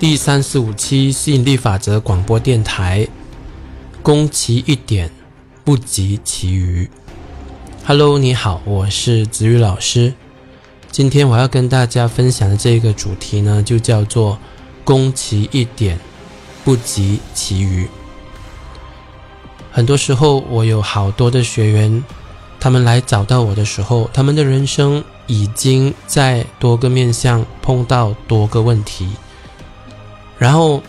第三十五期吸引力法则广播电台，攻其一点，不及其余。Hello，你好，我是子宇老师。今天我要跟大家分享的这个主题呢，就叫做攻其一点，不及其余。很多时候，我有好多的学员，他们来找到我的时候，他们的人生已经在多个面向碰到多个问题。然后，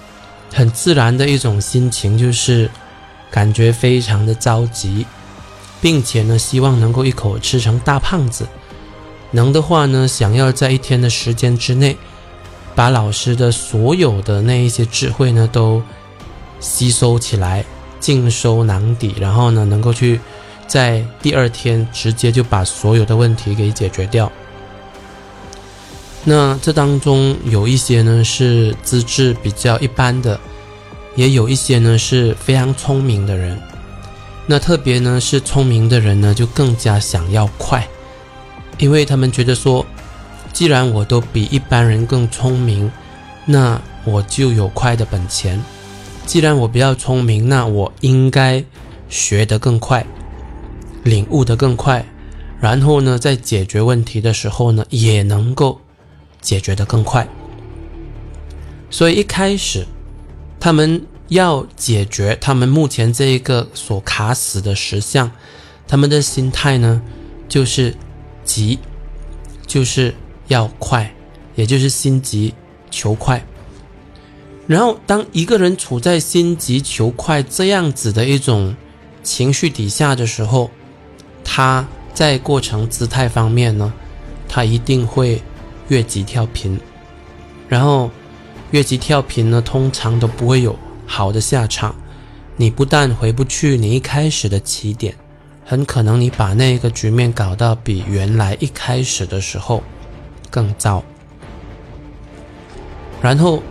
很自然的一种心情就是感觉非常的着急，并且呢，希望能够一口吃成大胖子。能的话呢，想要在一天的时间之内，把老师的所有的那一些智慧呢都吸收起来，尽收囊底，然后呢，能够去在第二天直接就把所有的问题给解决掉。那这当中有一些呢是资质比较一般的，也有一些呢是非常聪明的人。那特别呢是聪明的人呢，就更加想要快，因为他们觉得说，既然我都比一般人更聪明，那我就有快的本钱。既然我比较聪明，那我应该学得更快，领悟得更快，然后呢，在解决问题的时候呢，也能够。解决的更快，所以一开始他们要解决他们目前这一个所卡死的实相，他们的心态呢就是急，就是要快，也就是心急求快。然后当一个人处在心急求快这样子的一种情绪底下的时候，他在过程姿态方面呢，他一定会。越级跳频，然后越级跳频呢，通常都不会有好的下场。你不但回不去你一开始的起点，很可能你把那个局面搞到比原来一开始的时候更糟。然后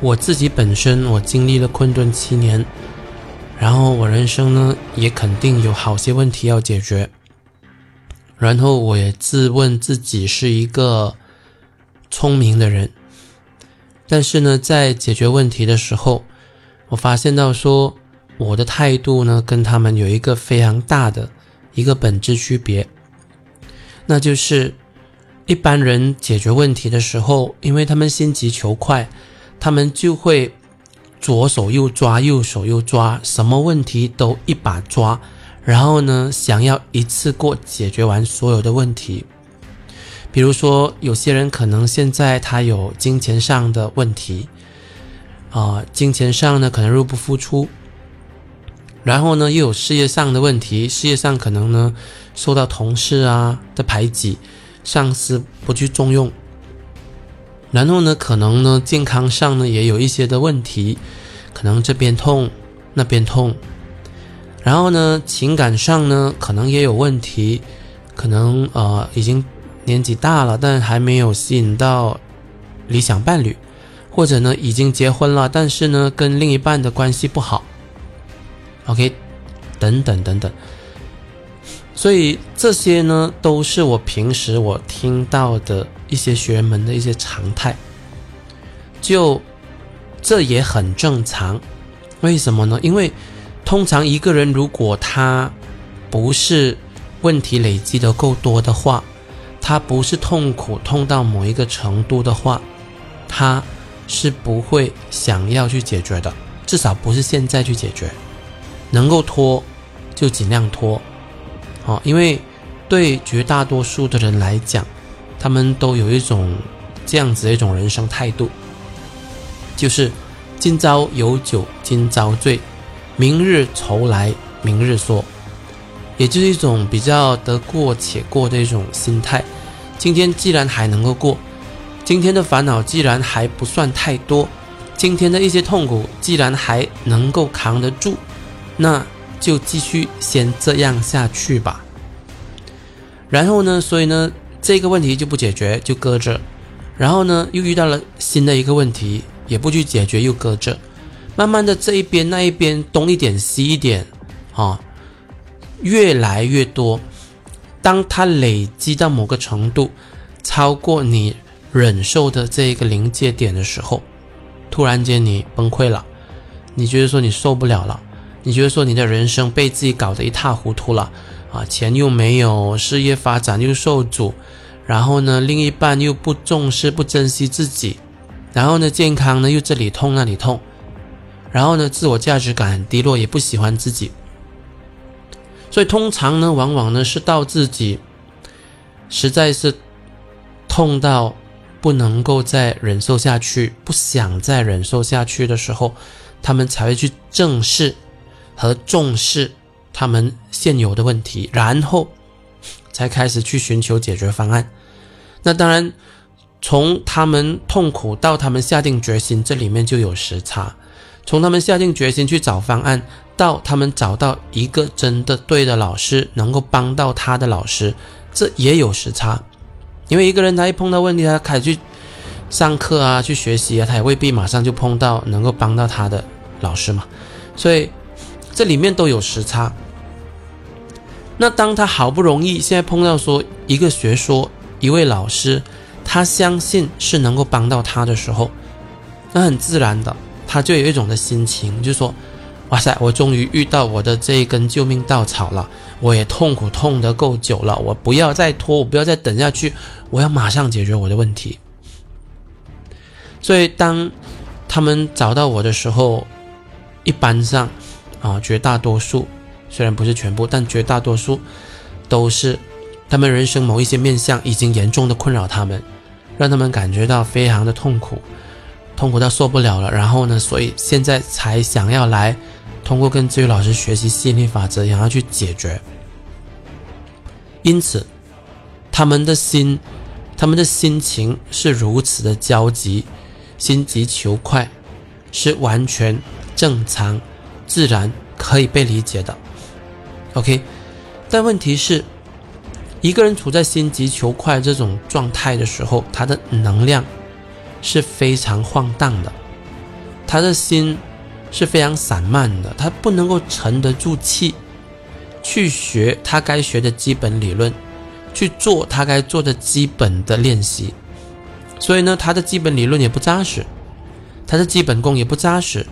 我自己本身我经历了困顿七年，然后我人生呢也肯定有好些问题要解决。然后我也自问自己是一个聪明的人，但是呢，在解决问题的时候，我发现到说我的态度呢，跟他们有一个非常大的一个本质区别，那就是一般人解决问题的时候，因为他们心急求快，他们就会左手又抓，右手又抓，什么问题都一把抓。然后呢，想要一次过解决完所有的问题，比如说有些人可能现在他有金钱上的问题，啊，金钱上呢可能入不敷出，然后呢又有事业上的问题，事业上可能呢受到同事啊的排挤，上司不去重用，然后呢可能呢健康上呢也有一些的问题，可能这边痛那边痛。然后呢，情感上呢，可能也有问题，可能呃已经年纪大了，但还没有吸引到理想伴侣，或者呢已经结婚了，但是呢跟另一半的关系不好。OK，等等等等，所以这些呢都是我平时我听到的一些学员们的一些常态，就这也很正常。为什么呢？因为。通常一个人如果他不是问题累积的够多的话，他不是痛苦痛到某一个程度的话，他是不会想要去解决的，至少不是现在去解决。能够拖就尽量拖，哦，因为对绝大多数的人来讲，他们都有一种这样子的一种人生态度，就是今朝有酒今朝醉。明日愁来明日说，也就是一种比较得过且过的一种心态。今天既然还能够过，今天的烦恼既然还不算太多，今天的一些痛苦既然还能够扛得住，那就继续先这样下去吧。然后呢，所以呢，这个问题就不解决，就搁着。然后呢，又遇到了新的一个问题，也不去解决，又搁着。慢慢的，这一边那一边东一点西一点，啊，越来越多。当它累积到某个程度，超过你忍受的这一个临界点的时候，突然间你崩溃了，你觉得说你受不了了，你觉得说你的人生被自己搞得一塌糊涂了。啊，钱又没有，事业发展又受阻，然后呢，另一半又不重视、不珍惜自己，然后呢，健康呢又这里痛那里痛，然后呢，自我价值感低落，也不喜欢自己，所以通常呢，往往呢是到自己实在是痛到。不能够再忍受下去，不想再忍受下去的时候，他们才会去正视和重视他们现有的问题，然后才开始去寻求解决方案。那当然，从他们痛苦到他们下定决心，这里面就有时差；从他们下定决心去找方案，到他们找到一个真的对的老师，能够帮到他的老师，这也有时差。因为一个人他一碰到问题，他开始去上课啊，去学习啊，他也未必马上就碰到能够帮到他的老师嘛，所以这里面都有时差。那当他好不容易现在碰到说一个学说一位老师，他相信是能够帮到他的时候，那很自然的他就有一种的心情，就说：哇塞，我终于遇到我的这一根救命稻草了。我也痛苦痛得够久了，我不要再拖，我不要再等下去，我要马上解决我的问题。所以当他们找到我的时候，一般上啊，绝大多数虽然不是全部，但绝大多数都是他们人生某一些面相已经严重的困扰他们，让他们感觉到非常的痛苦，痛苦到受不了了。然后呢，所以现在才想要来。通过跟治愈老师学习吸引力法则，想要去解决。因此，他们的心，他们的心情是如此的焦急，心急求快，是完全正常、自然可以被理解的。OK，但问题是，一个人处在心急求快这种状态的时候，他的能量是非常晃荡的，他的心。是非常散漫的，他不能够沉得住气，去学他该学的基本理论，去做他该做的基本的练习。所以呢，他的基本理论也不扎实，他的基本功也不扎实。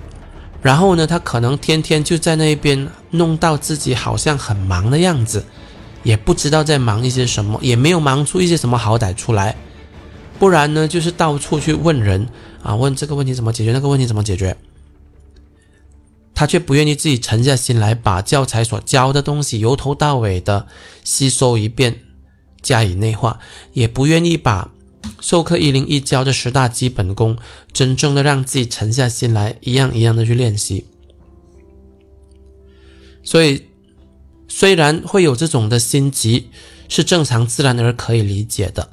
然后呢，他可能天天就在那边弄到自己好像很忙的样子，也不知道在忙一些什么，也没有忙出一些什么好歹出来。不然呢，就是到处去问人啊，问这个问题怎么解决，那个问题怎么解决。他却不愿意自己沉下心来，把教材所教的东西由头到尾的吸收一遍，加以内化，也不愿意把授课一零一教的十大基本功，真正的让自己沉下心来，一样一样的去练习。所以，虽然会有这种的心急，是正常自然而可以理解的，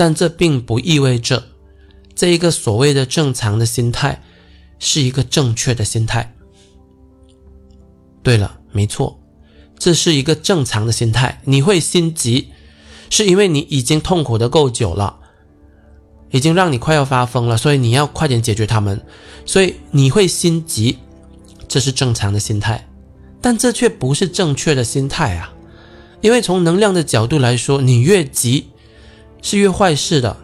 但这并不意味着这一个所谓的正常的心态是一个正确的心态。对了，没错，这是一个正常的心态。你会心急，是因为你已经痛苦的够久了，已经让你快要发疯了，所以你要快点解决他们，所以你会心急，这是正常的心态。但这却不是正确的心态啊！因为从能量的角度来说，你越急是越坏事的，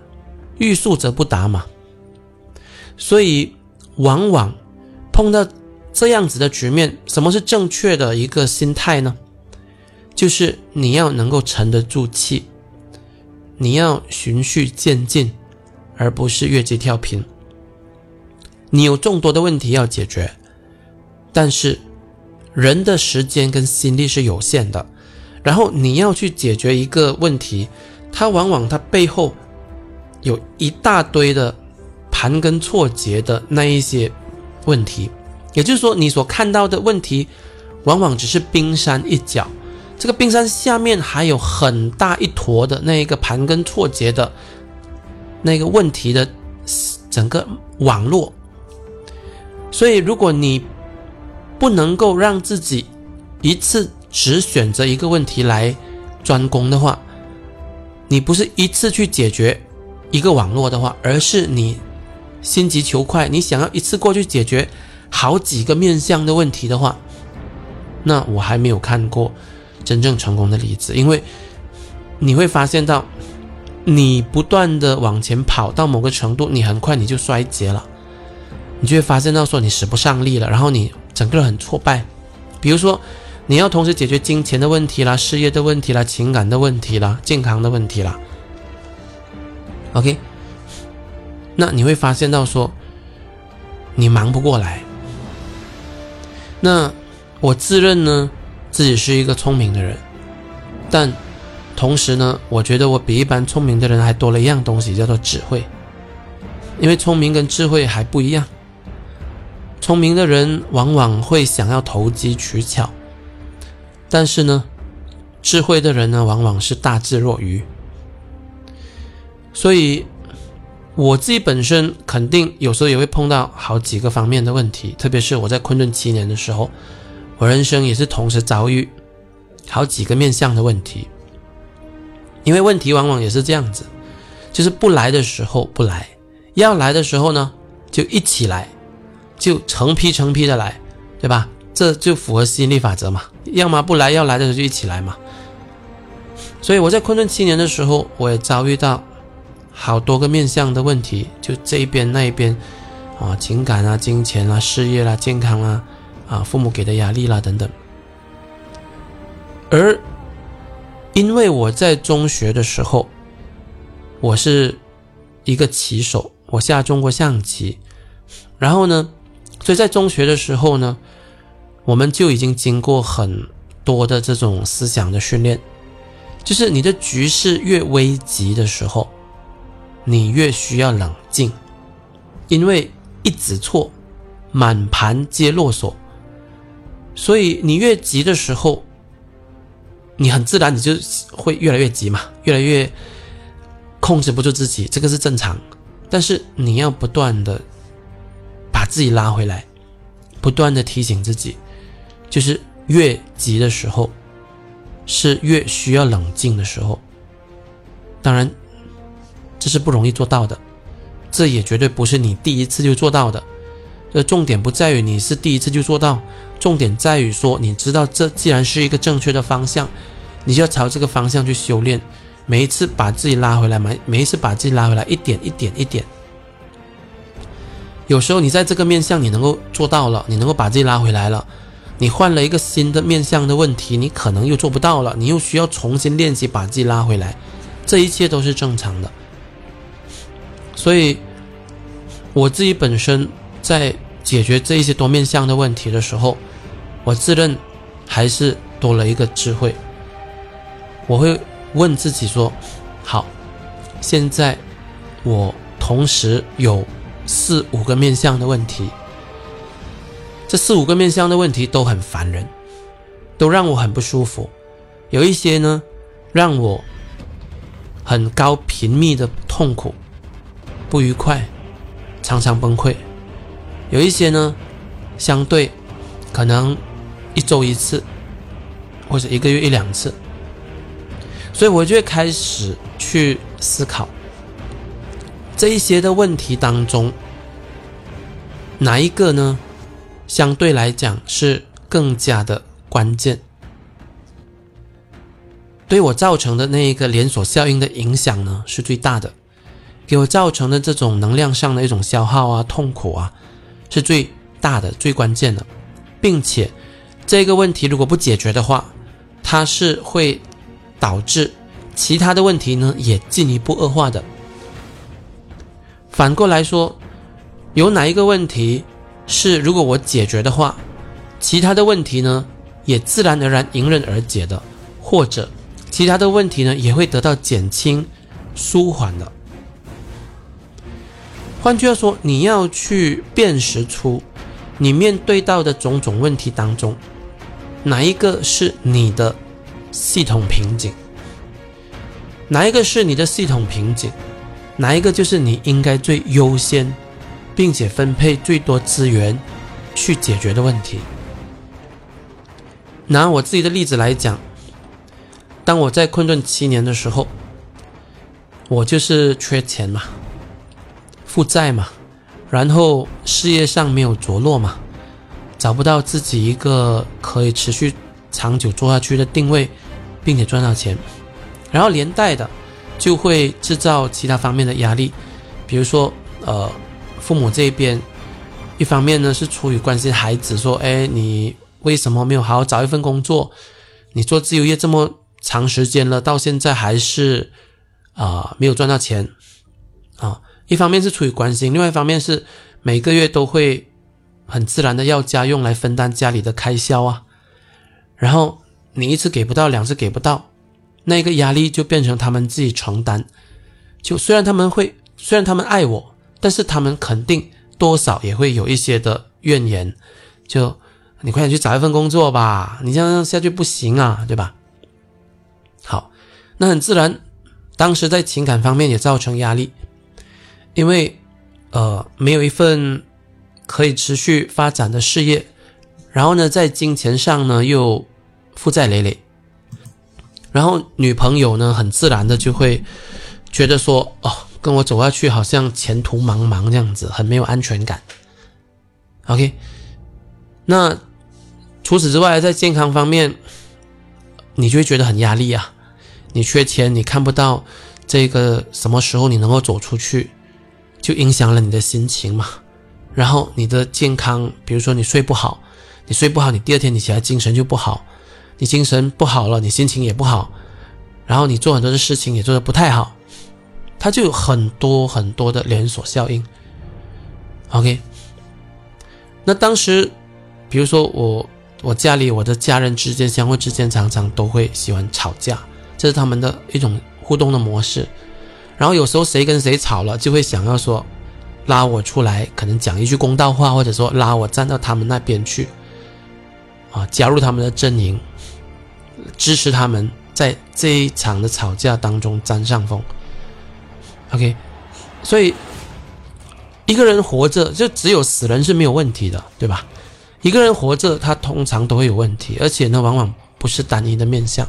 欲速则不达嘛。所以往往碰到。这样子的局面，什么是正确的一个心态呢？就是你要能够沉得住气，你要循序渐进，而不是越级跳频。你有众多的问题要解决，但是人的时间跟心力是有限的。然后你要去解决一个问题，它往往它背后有一大堆的盘根错节的那一些问题。也就是说，你所看到的问题，往往只是冰山一角。这个冰山下面还有很大一坨的那一个盘根错节的那个问题的整个网络。所以，如果你不能够让自己一次只选择一个问题来专攻的话，你不是一次去解决一个网络的话，而是你心急求快，你想要一次过去解决。好几个面向的问题的话，那我还没有看过真正成功的例子，因为你会发现到，你不断的往前跑到某个程度，你很快你就衰竭了，你就会发现到说你使不上力了，然后你整个人很挫败。比如说，你要同时解决金钱的问题啦、事业的问题啦、情感的问题啦、健康的问题啦。OK，那你会发现到说你忙不过来。那我自认呢自己是一个聪明的人，但同时呢，我觉得我比一般聪明的人还多了一样东西，叫做智慧。因为聪明跟智慧还不一样。聪明的人往往会想要投机取巧，但是呢，智慧的人呢，往往是大智若愚。所以，我自己本身肯定有时候也会碰到好几个方面的问题，特别是我在昆顿七年的时候，我人生也是同时遭遇好几个面向的问题。因为问题往往也是这样子，就是不来的时候不来，要来的时候呢，就一起来。就成批成批的来，对吧？这就符合吸引力法则嘛。要么不来，要来的时候就一起来嘛。所以我在昆仑七年的时候，我也遭遇到好多个面向的问题，就这一边那一边啊，情感啊、金钱啊、事业啦、健康啊、啊父母给的压力啦等等。而因为我在中学的时候，我是一个棋手，我下中国象棋，然后呢。所以在中学的时候呢，我们就已经经过很多的这种思想的训练，就是你的局势越危急的时候，你越需要冷静，因为一子错，满盘皆落锁。所以你越急的时候，你很自然你就会越来越急嘛，越来越控制不住自己，这个是正常。但是你要不断的把。自己拉回来，不断的提醒自己，就是越急的时候，是越需要冷静的时候。当然，这是不容易做到的，这也绝对不是你第一次就做到的。这重点不在于你是第一次就做到，重点在于说，你知道这既然是一个正确的方向，你就要朝这个方向去修炼。每一次把自己拉回来，每每一次把自己拉回来，一点一点一点。有时候你在这个面相你能够做到了，你能够把自己拉回来了，你换了一个新的面相的问题，你可能又做不到了，你又需要重新练习把自己拉回来，这一切都是正常的。所以我自己本身在解决这一些多面相的问题的时候，我自认还是多了一个智慧。我会问自己说：好，现在我同时有。四五个面相的问题，这四五个面相的问题都很烦人，都让我很不舒服。有一些呢，让我很高频密的痛苦、不愉快，常常崩溃；有一些呢，相对可能一周一次，或者一个月一两次。所以我就开始去思考。这一些的问题当中，哪一个呢？相对来讲是更加的关键，对我造成的那一个连锁效应的影响呢是最大的，给我造成的这种能量上的一种消耗啊、痛苦啊，是最大的、最关键的，并且这个问题如果不解决的话，它是会导致其他的问题呢也进一步恶化的。反过来说，有哪一个问题是如果我解决的话，其他的问题呢也自然而然迎刃而解的，或者其他的问题呢也会得到减轻、舒缓的。换句话说，你要去辨识出你面对到的种种问题当中，哪一个是你的系统瓶颈，哪一个是你的系统瓶颈。哪一个就是你应该最优先，并且分配最多资源去解决的问题？拿我自己的例子来讲，当我在困顿七年的时候，我就是缺钱嘛，负债嘛，然后事业上没有着落嘛，找不到自己一个可以持续长久做下去的定位，并且赚到钱，然后连带的。就会制造其他方面的压力，比如说，呃，父母这边一方面呢是出于关心孩子，说，哎，你为什么没有好好找一份工作？你做自由业这么长时间了，到现在还是啊没有赚到钱啊。一方面是出于关心，另外一方面是每个月都会很自然的要家用来分担家里的开销啊。然后你一次给不到，两次给不到，那个压力就变成他们自己承担。就虽然他们会，虽然他们爱我，但是他们肯定。多少也会有一些的怨言，就你快点去找一份工作吧，你这样下去不行啊，对吧？好，那很自然，当时在情感方面也造成压力，因为呃没有一份可以持续发展的事业，然后呢在金钱上呢又负债累累，然后女朋友呢很自然的就会觉得说哦。跟我走下去，好像前途茫茫这样子，很没有安全感。OK，那除此之外，在健康方面，你就会觉得很压力啊。你缺钱，你看不到这个什么时候你能够走出去，就影响了你的心情嘛。然后你的健康，比如说你睡不好，你睡不好，你第二天你起来精神就不好，你精神不好了，你心情也不好，然后你做很多的事情也做得不太好。它就有很多很多的连锁效应。OK，那当时，比如说我我家里我的家人之间相互之间常常都会喜欢吵架，这是他们的一种互动的模式。然后有时候谁跟谁吵了，就会想要说拉我出来，可能讲一句公道话，或者说拉我站到他们那边去，啊，加入他们的阵营，支持他们在这一场的吵架当中占上风。OK，所以一个人活着就只有死人是没有问题的，对吧？一个人活着，他通常都会有问题，而且呢，往往不是单一的面相。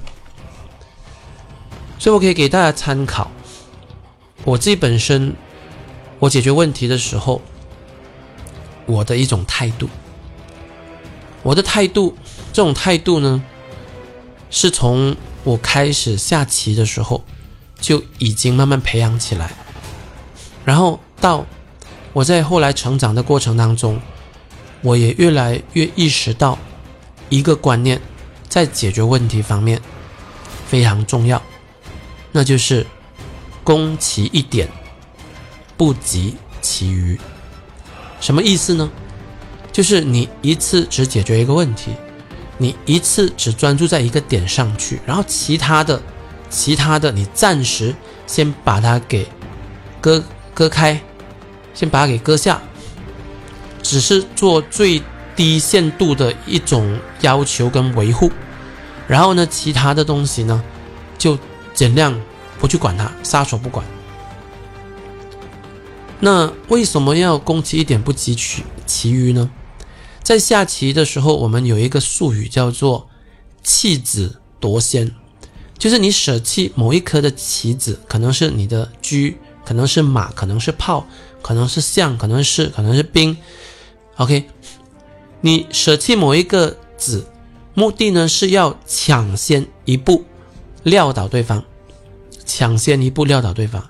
所以我可以给大家参考，我自己本身我解决问题的时候，我的一种态度，我的态度，这种态度呢，是从我开始下棋的时候。就已经慢慢培养起来，然后到我在后来成长的过程当中，我也越来越意识到一个观念，在解决问题方面非常重要，那就是攻其一点，不及其余。什么意思呢？就是你一次只解决一个问题，你一次只专注在一个点上去，然后其他的。其他的，你暂时先把它给割割开，先把它给割下，只是做最低限度的一种要求跟维护。然后呢，其他的东西呢，就尽量不去管它，撒手不管。那为什么要攻其一点不及取其余呢？在下棋的时候，我们有一个术语叫做弃子夺先。就是你舍弃某一颗的棋子，可能是你的车，可能是马，可能是炮，可能是象，可能是可能是兵。OK，你舍弃某一个子，目的呢是要抢先一步撂倒对方，抢先一步撂倒对方，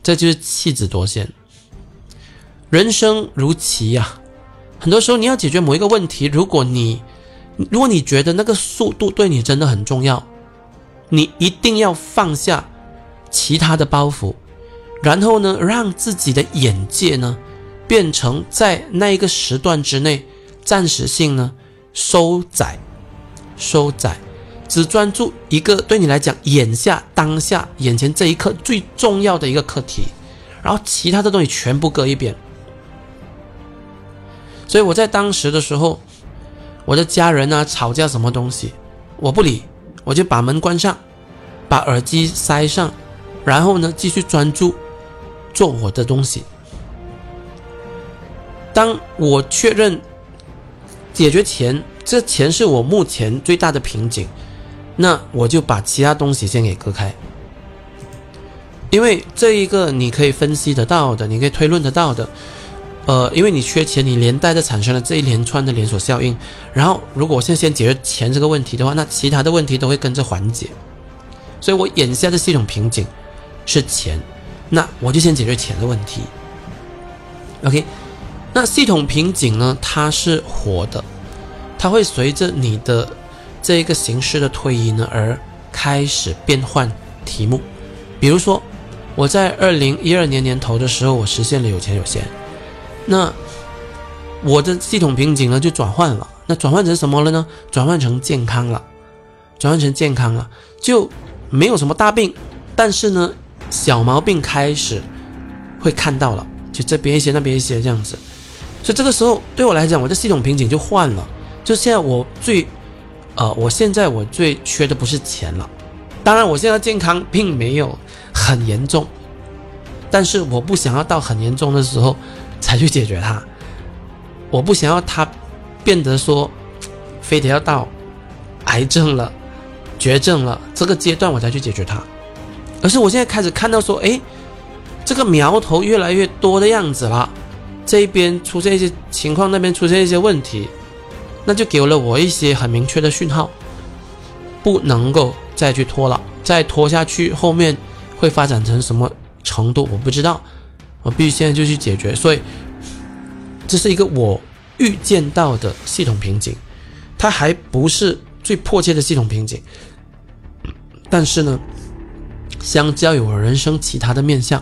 这就是弃子夺先。人生如棋呀，很多时候你要解决某一个问题，如果你如果你觉得那个速度对你真的很重要。你一定要放下其他的包袱，然后呢，让自己的眼界呢，变成在那一个时段之内，暂时性呢收窄，收窄，只专注一个对你来讲眼下当下眼前这一刻最重要的一个课题，然后其他的东西全部搁一边。所以我在当时的时候，我的家人啊吵架什么东西，我不理。我就把门关上，把耳机塞上，然后呢，继续专注做我的东西。当我确认解决钱，这钱是我目前最大的瓶颈，那我就把其他东西先给割开。因为这一个你可以分析得到的，你可以推论得到的。呃，因为你缺钱，你连带着产生了这一连串的连锁效应。然后，如果我现在先解决钱这个问题的话，那其他的问题都会跟着缓解。所以我眼下的系统瓶颈是钱，那我就先解决钱的问题。OK，那系统瓶颈呢？它是活的，它会随着你的这一个形式的推移呢而开始变换题目。比如说，我在二零一二年年头的时候，我实现了有钱有闲，那我的系统瓶颈呢就转换了。那转换成什么了呢？转换成健康了，转换成健康了，就没有什么大病，但是呢，小毛病开始会看到了，就这边一些那边一些这样子。所以这个时候对我来讲，我的系统瓶颈就换了。就现在我最，呃，我现在我最缺的不是钱了。当然，我现在健康并没有很严重，但是我不想要到很严重的时候才去解决它。我不想要它变得说，非得要到癌症了、绝症了这个阶段我才去解决它，而是我现在开始看到说，哎，这个苗头越来越多的样子了。这边出现一些情况，那边出现一些问题，那就给了我一些很明确的讯号，不能够再去拖了，再拖下去后面会发展成什么程度我不知道，我必须现在就去解决。所以这是一个我预见到的系统瓶颈，它还不是最迫切的系统瓶颈，但是呢，相较于我人生其他的面相。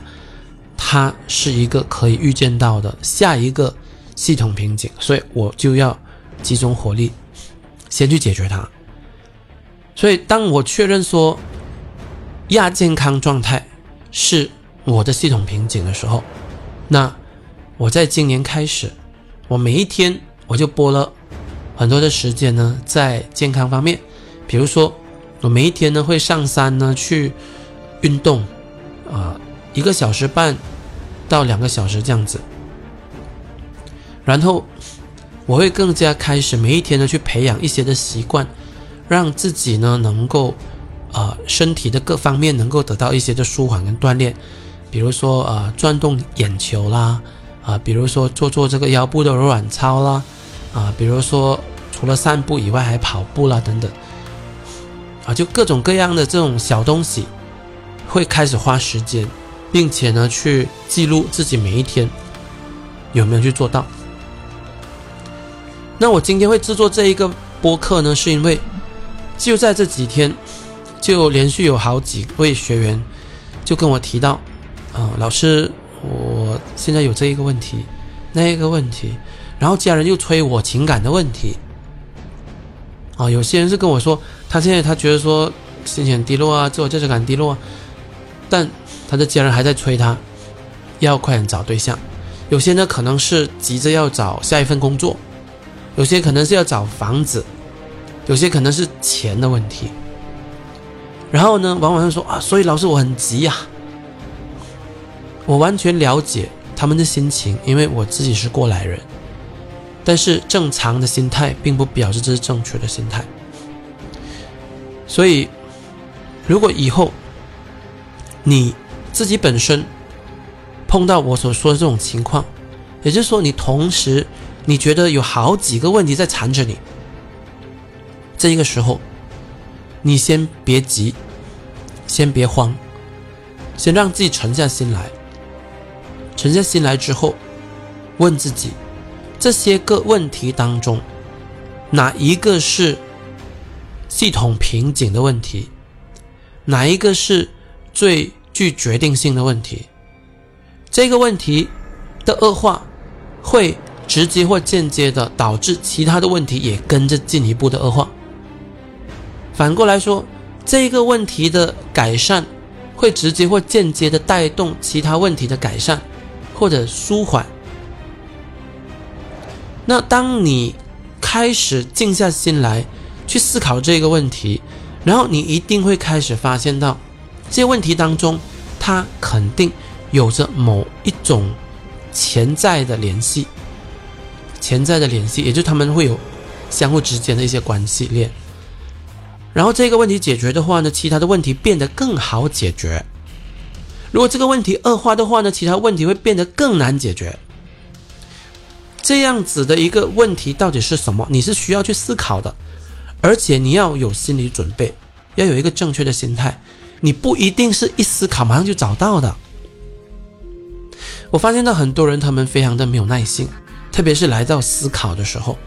它是一个可以预见到的下一个系统瓶颈，所以我就要集中火力，先去解决它。所以当我确认说亚健康状态是我的系统瓶颈的时候，那我在今年开始，我每一天我就播了很多的时间呢，在健康方面，比如说我每一天呢会上山呢去运动，啊，一个小时半。到两个小时这样子，然后我会更加开始每一天呢去培养一些的习惯，让自己呢能够呃身体的各方面能够得到一些的舒缓跟锻炼，比如说呃转动眼球啦，啊比如说做做这个腰部的柔软操啦，啊比如说除了散步以外还跑步啦等等，啊就各种各样的这种小东西会开始花时间。并且呢，去记录自己每一天有没有去做到。那我今天会制作这一个播客呢，是因为就在这几天，就连续有好几位学员就跟我提到，啊，老师，我现在有这一个问题，那一个问题，然后家人又催我情感的问题，啊，有些人是跟我说，他现在他觉得说心情低落啊，自我价值感低落，但。他的家人还在催他，要快点找对象。有些呢可能是急着要找下一份工作，有些可能是要找房子，有些可能是钱的问题。然后呢，往往会说啊，所以老师我很急呀。我完全了解他们的心情，因为我自己是过来人。但是正常的心态并不表示这是正确的心态。所以，如果以后你。自己本身碰到我所说的这种情况，也就是说，你同时你觉得有好几个问题在缠着你，这一个时候，你先别急，先别慌，先让自己沉下心来。沉下心来之后，问自己，这些个问题当中，哪一个是系统瓶颈的问题？哪一个是最？具决定性的问题，这个问题的恶化会直接或间接的导致其他的问题也跟着进一步的恶化。反过来说，这个问题的改善会直接或间接的带动其他问题的改善或者舒缓。那当你开始静下心来去思考这个问题，然后你一定会开始发现到。这些问题当中，它肯定有着某一种潜在的联系，潜在的联系，也就是他们会有相互之间的一些关系链。然后这个问题解决的话呢，其他的问题变得更好解决。如果这个问题恶化的话呢，其他问题会变得更难解决。这样子的一个问题到底是什么？你是需要去思考的，而且你要有心理准备，要有一个正确的心态。你不一定是一思考马上就找到的。我发现到很多人他们非常的没有耐心，特别是来到思考的时候，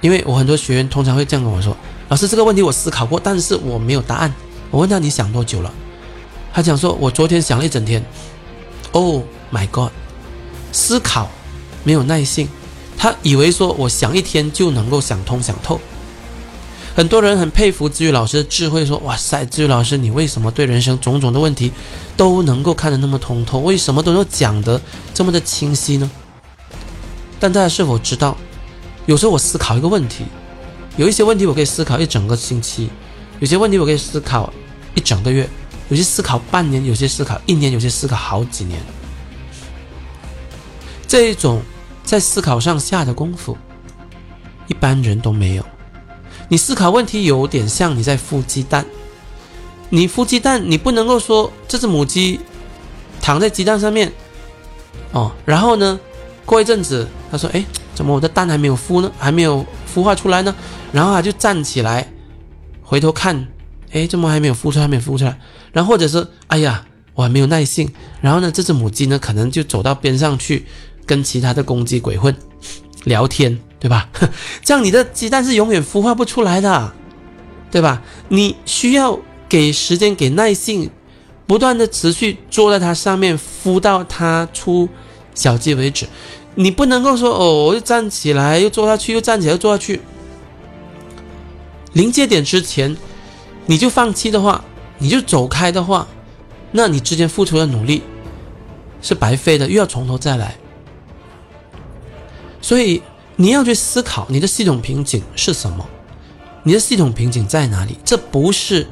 因为我很多学员通常会这样跟我说：“老师，这个问题我思考过，但是我没有答案。”我问他：“你想多久了？”他讲说：“我昨天想了一整天。”Oh my god！思考没有耐性，他以为说我想一天就能够想通想透。很多人很佩服子宇老师的智慧，说：“哇塞，子宇老师，你为什么对人生种种的问题都能够看得那么通透？为什么都能讲得这么的清晰呢？”但大家是否知道，有时候我思考一个问题，有一些问题我可以思考一整个星期，有些问题我可以思考一整个月，有些思考半年，有些思考一年，有些思考好几年。这一种在思考上下的功夫，一般人都没有。你思考问题有点像你在孵鸡蛋，你孵鸡蛋，你不能够说这只母鸡躺在鸡蛋上面，哦，然后呢，过一阵子，他说：“哎，怎么我的蛋还没有孵呢？还没有孵化出来呢？”然后他就站起来，回头看，哎，怎么还没有孵出来？还没有孵出来？然后或者是，哎呀，我还没有耐性。然后呢，这只母鸡呢，可能就走到边上去。跟其他的公鸡鬼混，聊天，对吧？这样你的鸡蛋是永远孵化不出来的，对吧？你需要给时间，给耐性，不断的持续坐在它上面，孵到它出小鸡为止。你不能够说哦，我又站起来，又坐下去，又站起来，又坐下去。临界点之前，你就放弃的话，你就走开的话，那你之前付出的努力是白费的，又要从头再来。所以你要去思考你的系统瓶颈是什么，你的系统瓶颈在哪里？这不是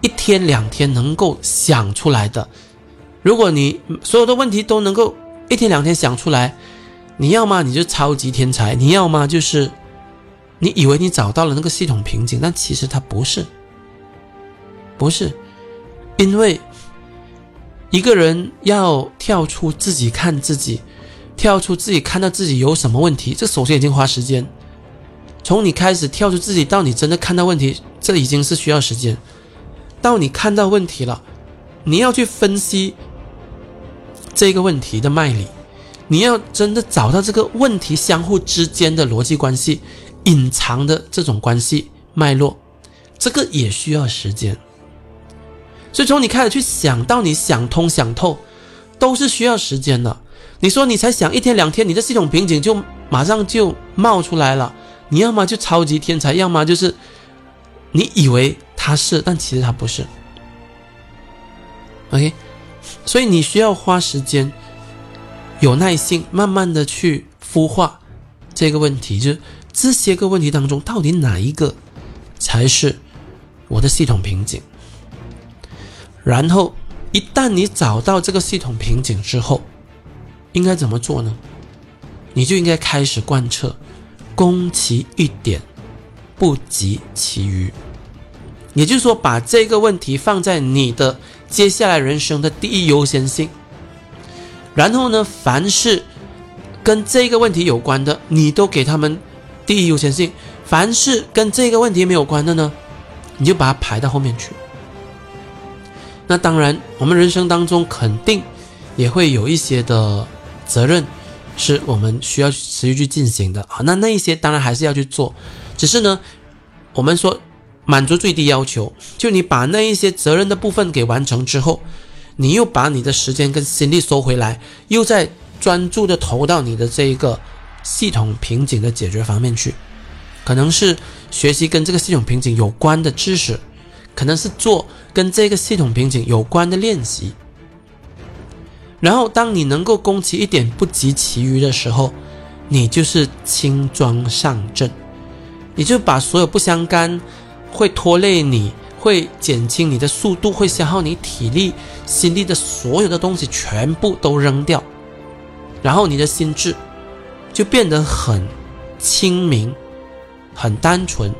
一天两天能够想出来的。如果你所有的问题都能够一天两天想出来，你要么你就超级天才，你要么就是你以为你找到了那个系统瓶颈，但其实它不是，不是，因为一个人要跳出自己看自己。跳出自己，看到自己有什么问题，这首先已经花时间。从你开始跳出自己，到你真的看到问题，这已经是需要时间。到你看到问题了，你要去分析这个问题的脉理，你要真的找到这个问题相互之间的逻辑关系、隐藏的这种关系脉络，这个也需要时间。所以从你开始去想到你想通想透，都是需要时间的。你说你才想一天两天，你的系统瓶颈就马上就冒出来了。你要么就超级天才，要么就是你以为他是，但其实他不是。OK，所以你需要花时间、有耐心，慢慢的去孵化这个问题，就是这些个问题当中，到底哪一个才是我的系统瓶颈？然后一旦你找到这个系统瓶颈之后，应该怎么做呢？你就应该开始贯彻“攻其一点，不及其余”。也就是说，把这个问题放在你的接下来人生的第一优先性。然后呢，凡是跟这个问题有关的，你都给他们第一优先性；凡是跟这个问题没有关的呢，你就把它排到后面去。那当然，我们人生当中肯定也会有一些的。责任是我们需要持续去进行的啊，那那一些当然还是要去做，只是呢，我们说满足最低要求，就你把那一些责任的部分给完成之后，你又把你的时间跟心力收回来，又在专注的投到你的这一个系统瓶颈的解决方面去，可能是学习跟这个系统瓶颈有关的知识，可能是做跟这个系统瓶颈有关的练习。然后，当你能够攻其一点，不及其余的时候，你就是轻装上阵，你就把所有不相干、会拖累你、会减轻你的速度、会消耗你体力、心力的所有的东西全部都扔掉，然后你的心智就变得很清明、很单纯。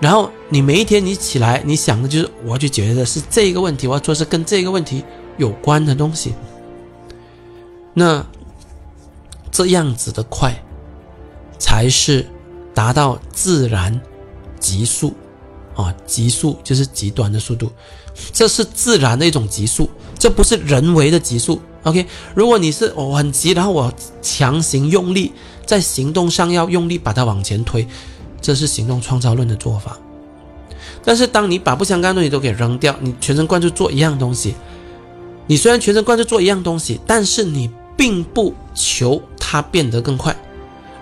然后你每一天你起来，你想的就是我要去解决的是这个问题，我要做是跟这个问题。有关的东西，那这样子的快，才是达到自然极速啊！极速就是极端的速度，这是自然的一种极速，这不是人为的极速 OK，如果你是我很急，然后我强行用力在行动上要用力把它往前推，这是行动创造论的做法。但是当你把不相干的东西都给扔掉，你全神贯注做一样东西，你虽然全神贯注做一样东西，但是你并不求它变得更快，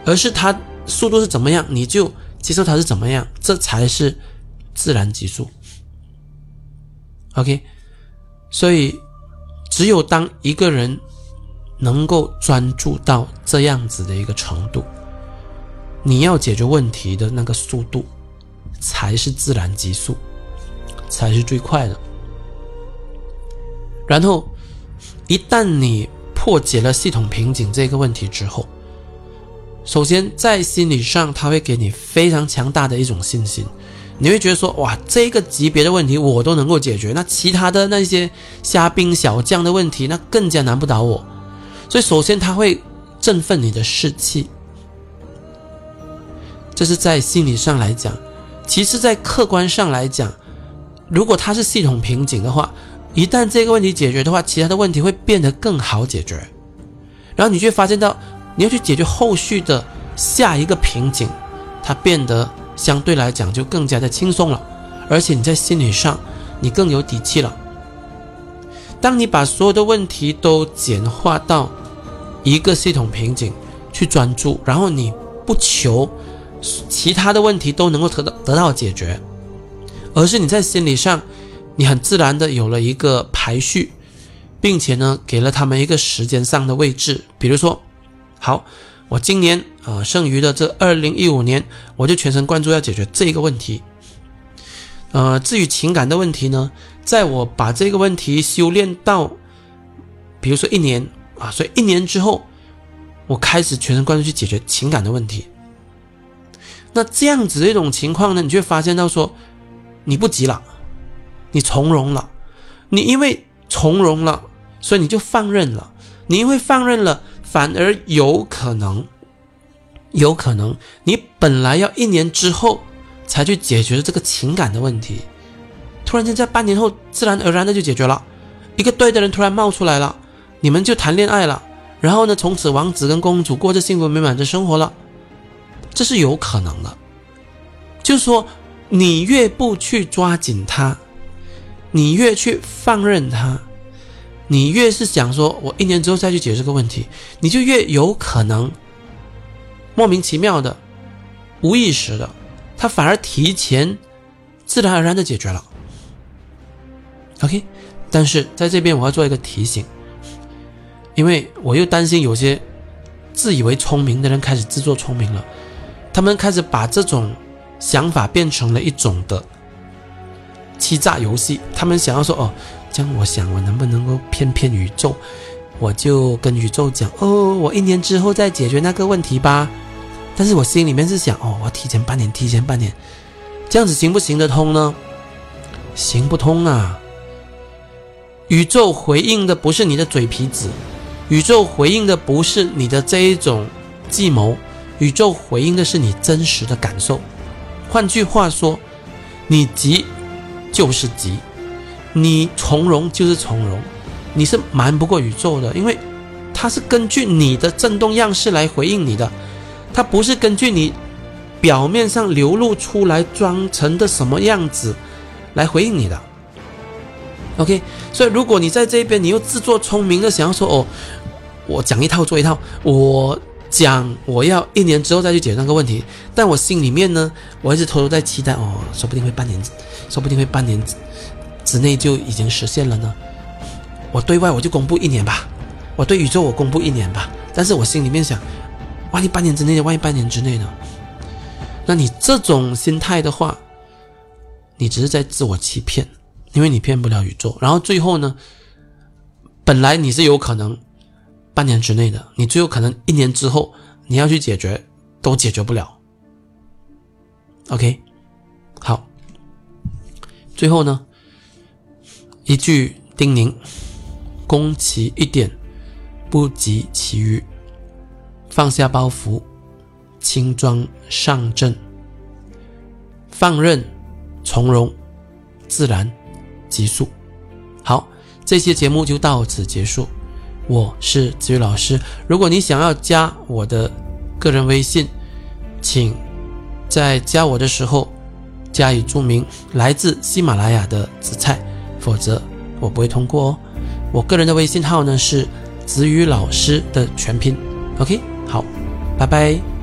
而是它速度是怎么样，你就接受它是怎么样，这才是自然极速。OK，所以。只有当一个人能够专注到这样子的一个程度，你要解决问题的那个速度才是自然极速，才是最快的。然后，一旦你破解了系统瓶颈这个问题之后，首先在心理上，它会给你非常强大的一种信心。你会觉得说，哇，这个级别的问题我都能够解决，那其他的那些虾兵小将的问题，那更加难不倒我。所以，首先他会振奋你的士气，这是在心理上来讲。其次，在客观上来讲，如果它是系统瓶颈的话，一旦这个问题解决的话，其他的问题会变得更好解决。然后，你就发现到，你要去解决后续的下一个瓶颈，它变得。相对来讲就更加的轻松了，而且你在心理上你更有底气了。当你把所有的问题都简化到一个系统瓶颈去专注，然后你不求其他的问题都能够得到得到解决，而是你在心理上你很自然的有了一个排序，并且呢给了他们一个时间上的位置，比如说，好。我今年啊，剩余的这二零一五年，我就全神贯注要解决这个问题。呃，至于情感的问题呢，在我把这个问题修炼到，比如说一年啊，所以一年之后，我开始全神贯注去解决情感的问题。那这样子的一种情况呢，你就会发现到说，你不急了，你从容了，你因为从容了，所以你就放任了，你因为放任了。反而有可能，有可能你本来要一年之后才去解决这个情感的问题，突然间在半年后自然而然的就解决了。一个对的人突然冒出来了，你们就谈恋爱了，然后呢，从此王子跟公主过着幸福美满的生活了，这是有可能的。就是说，你越不去抓紧他，你越去放任他。你越是想说，我一年之后再去解决这个问题，你就越有可能莫名其妙的、无意识的，他反而提前、自然而然的解决了。OK，但是在这边我要做一个提醒，因为我又担心有些自以为聪明的人开始自作聪明了，他们开始把这种想法变成了一种的欺诈游戏，他们想要说哦。这样，我想我能不能够骗骗宇宙？我就跟宇宙讲哦，我一年之后再解决那个问题吧。但是我心里面是想哦，我提前半年，提前半年，这样子行不行得通呢？行不通啊！宇宙回应的不是你的嘴皮子，宇宙回应的不是你的这一种计谋，宇宙回应的是你真实的感受。换句话说，你急就是急。你从容就是从容，你是瞒不过宇宙的，因为它是根据你的振动样式来回应你的，它不是根据你表面上流露出来装成的什么样子来回应你的。OK，所以如果你在这边，你又自作聪明的想要说哦，我讲一套做一套，我讲我要一年之后再去解决那个问题，但我心里面呢，我一直偷偷在期待哦，说不定会半年，说不定会半年。之内就已经实现了呢。我对外我就公布一年吧，我对宇宙我公布一年吧。但是我心里面想，万一半年之内，万一半年之内呢？那你这种心态的话，你只是在自我欺骗，因为你骗不了宇宙。然后最后呢，本来你是有可能半年之内的，你最后可能一年之后你要去解决，都解决不了。OK，好，最后呢？一句叮咛：攻其一点，不及其余。放下包袱，轻装上阵，放任从容，自然急速。好，这期节目就到此结束。我是子宇老师。如果你想要加我的个人微信，请在加我的时候加以注明来自喜马拉雅的紫菜，否则我不会通过哦。我个人的微信号呢是子宇老师的全拼。OK，好，拜拜。